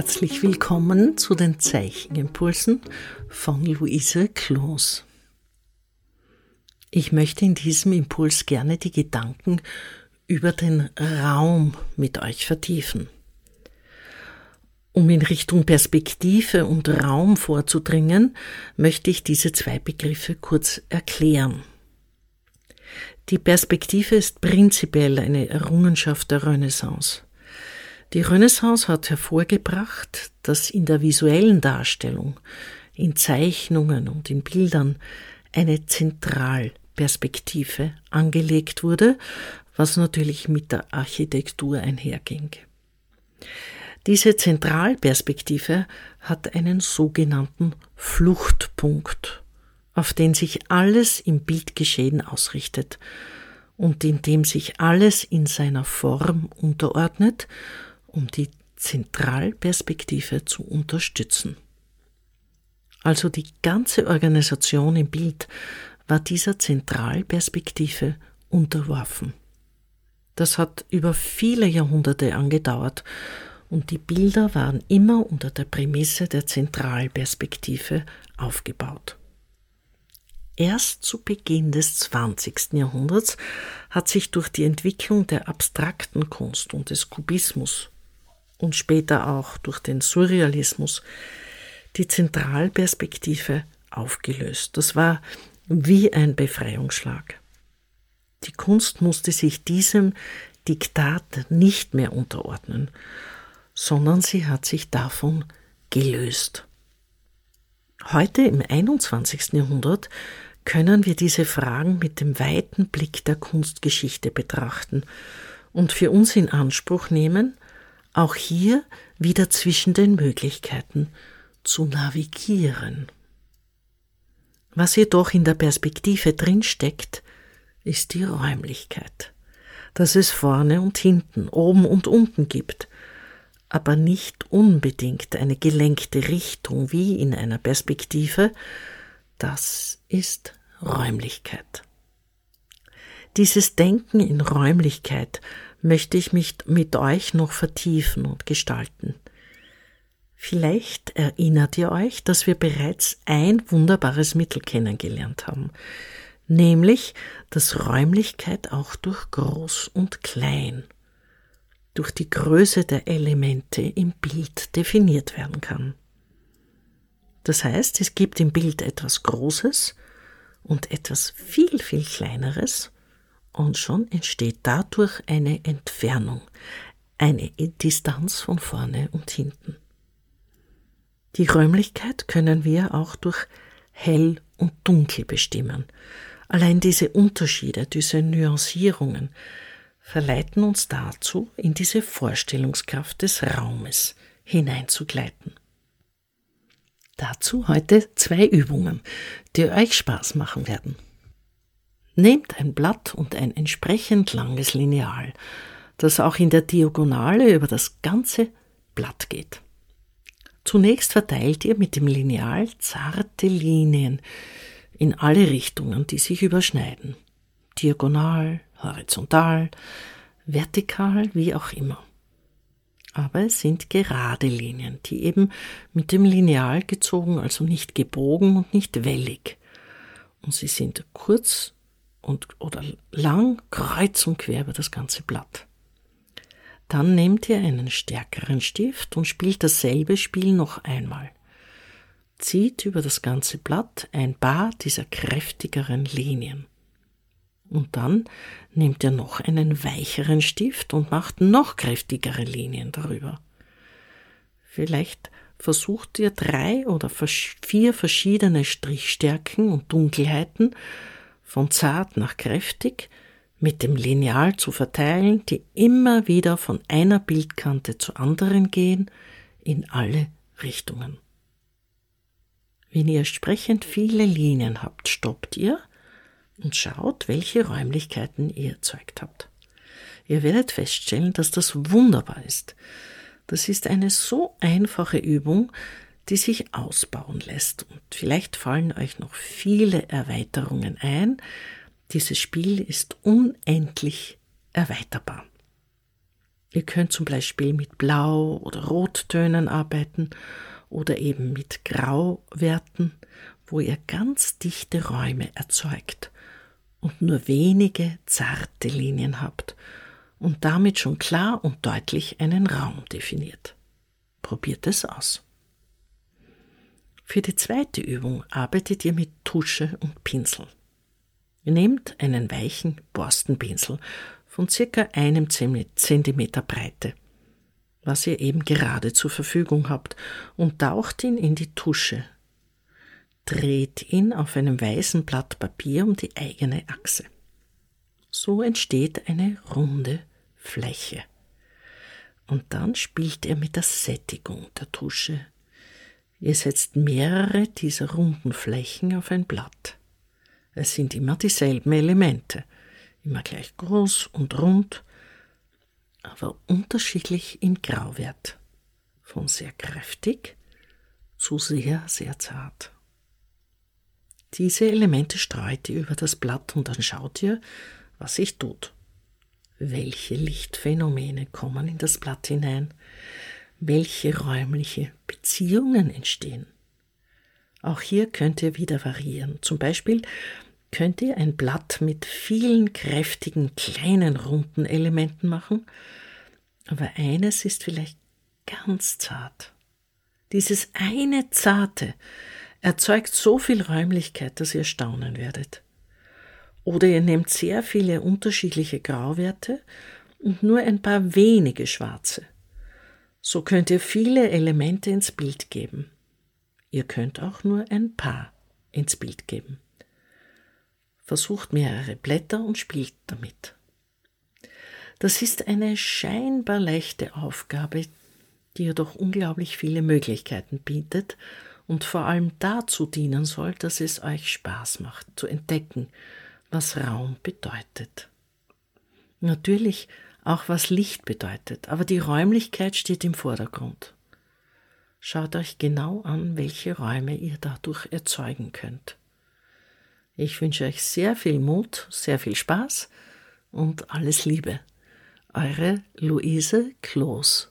Herzlich willkommen zu den Zeichenimpulsen von Luise Kloos. Ich möchte in diesem Impuls gerne die Gedanken über den Raum mit euch vertiefen. Um in Richtung Perspektive und Raum vorzudringen, möchte ich diese zwei Begriffe kurz erklären. Die Perspektive ist prinzipiell eine Errungenschaft der Renaissance. Die Renaissance hat hervorgebracht, dass in der visuellen Darstellung, in Zeichnungen und in Bildern eine Zentralperspektive angelegt wurde, was natürlich mit der Architektur einherging. Diese Zentralperspektive hat einen sogenannten Fluchtpunkt, auf den sich alles im Bildgeschehen ausrichtet und in dem sich alles in seiner Form unterordnet um die Zentralperspektive zu unterstützen. Also die ganze Organisation im Bild war dieser Zentralperspektive unterworfen. Das hat über viele Jahrhunderte angedauert und die Bilder waren immer unter der Prämisse der Zentralperspektive aufgebaut. Erst zu Beginn des 20. Jahrhunderts hat sich durch die Entwicklung der abstrakten Kunst und des Kubismus und später auch durch den Surrealismus die Zentralperspektive aufgelöst. Das war wie ein Befreiungsschlag. Die Kunst musste sich diesem Diktat nicht mehr unterordnen, sondern sie hat sich davon gelöst. Heute im 21. Jahrhundert können wir diese Fragen mit dem weiten Blick der Kunstgeschichte betrachten und für uns in Anspruch nehmen, auch hier wieder zwischen den Möglichkeiten zu navigieren. Was jedoch in der Perspektive drinsteckt, ist die Räumlichkeit, dass es vorne und hinten, oben und unten gibt, aber nicht unbedingt eine gelenkte Richtung wie in einer Perspektive, das ist Räumlichkeit. Dieses Denken in Räumlichkeit möchte ich mich mit euch noch vertiefen und gestalten. Vielleicht erinnert ihr euch, dass wir bereits ein wunderbares Mittel kennengelernt haben, nämlich, dass Räumlichkeit auch durch Groß und Klein, durch die Größe der Elemente im Bild definiert werden kann. Das heißt, es gibt im Bild etwas Großes und etwas viel, viel Kleineres, und schon entsteht dadurch eine Entfernung, eine Distanz von vorne und hinten. Die Räumlichkeit können wir auch durch hell und dunkel bestimmen. Allein diese Unterschiede, diese Nuancierungen verleiten uns dazu, in diese Vorstellungskraft des Raumes hineinzugleiten. Dazu heute zwei Übungen, die euch Spaß machen werden. Nehmt ein Blatt und ein entsprechend langes Lineal, das auch in der Diagonale über das ganze Blatt geht. Zunächst verteilt ihr mit dem Lineal zarte Linien in alle Richtungen, die sich überschneiden. Diagonal, horizontal, vertikal, wie auch immer. Aber es sind gerade Linien, die eben mit dem Lineal gezogen, also nicht gebogen und nicht wellig. Und sie sind kurz und, oder lang kreuz und quer über das ganze Blatt. Dann nehmt ihr einen stärkeren Stift und spielt dasselbe Spiel noch einmal. Zieht über das ganze Blatt ein paar dieser kräftigeren Linien. Und dann nehmt ihr noch einen weicheren Stift und macht noch kräftigere Linien darüber. Vielleicht versucht ihr drei oder vier verschiedene Strichstärken und Dunkelheiten von zart nach kräftig mit dem Lineal zu verteilen, die immer wieder von einer Bildkante zur anderen gehen, in alle Richtungen. Wenn ihr entsprechend viele Linien habt, stoppt ihr und schaut, welche Räumlichkeiten ihr erzeugt habt. Ihr werdet feststellen, dass das wunderbar ist. Das ist eine so einfache Übung, die sich ausbauen lässt. Und vielleicht fallen euch noch viele Erweiterungen ein. Dieses Spiel ist unendlich erweiterbar. Ihr könnt zum Beispiel mit Blau- oder Rottönen arbeiten oder eben mit Grauwerten, wo ihr ganz dichte Räume erzeugt und nur wenige zarte Linien habt und damit schon klar und deutlich einen Raum definiert. Probiert es aus. Für die zweite Übung arbeitet ihr mit Tusche und Pinsel. Ihr nehmt einen weichen Borstenpinsel von circa einem Zentimeter Breite, was ihr eben gerade zur Verfügung habt, und taucht ihn in die Tusche. Dreht ihn auf einem weißen Blatt Papier um die eigene Achse. So entsteht eine runde Fläche. Und dann spielt er mit der Sättigung der Tusche. Ihr setzt mehrere dieser runden Flächen auf ein Blatt. Es sind immer dieselben Elemente, immer gleich groß und rund, aber unterschiedlich im Grauwert, von sehr kräftig zu sehr, sehr zart. Diese Elemente streut ihr über das Blatt und dann schaut ihr, was sich tut. Welche Lichtphänomene kommen in das Blatt hinein? Welche räumliche Beziehungen entstehen? Auch hier könnt ihr wieder variieren. Zum Beispiel könnt ihr ein Blatt mit vielen kräftigen kleinen runden Elementen machen, aber eines ist vielleicht ganz zart. Dieses eine zarte erzeugt so viel Räumlichkeit, dass ihr staunen werdet. Oder ihr nehmt sehr viele unterschiedliche Grauwerte und nur ein paar wenige schwarze. So könnt ihr viele Elemente ins Bild geben. Ihr könnt auch nur ein paar ins Bild geben. Versucht mehrere Blätter und spielt damit. Das ist eine scheinbar leichte Aufgabe, die jedoch unglaublich viele Möglichkeiten bietet und vor allem dazu dienen soll, dass es euch Spaß macht, zu entdecken, was Raum bedeutet. Natürlich auch was Licht bedeutet, aber die Räumlichkeit steht im Vordergrund. Schaut euch genau an, welche Räume ihr dadurch erzeugen könnt. Ich wünsche euch sehr viel Mut, sehr viel Spaß und alles Liebe. Eure Luise Kloß.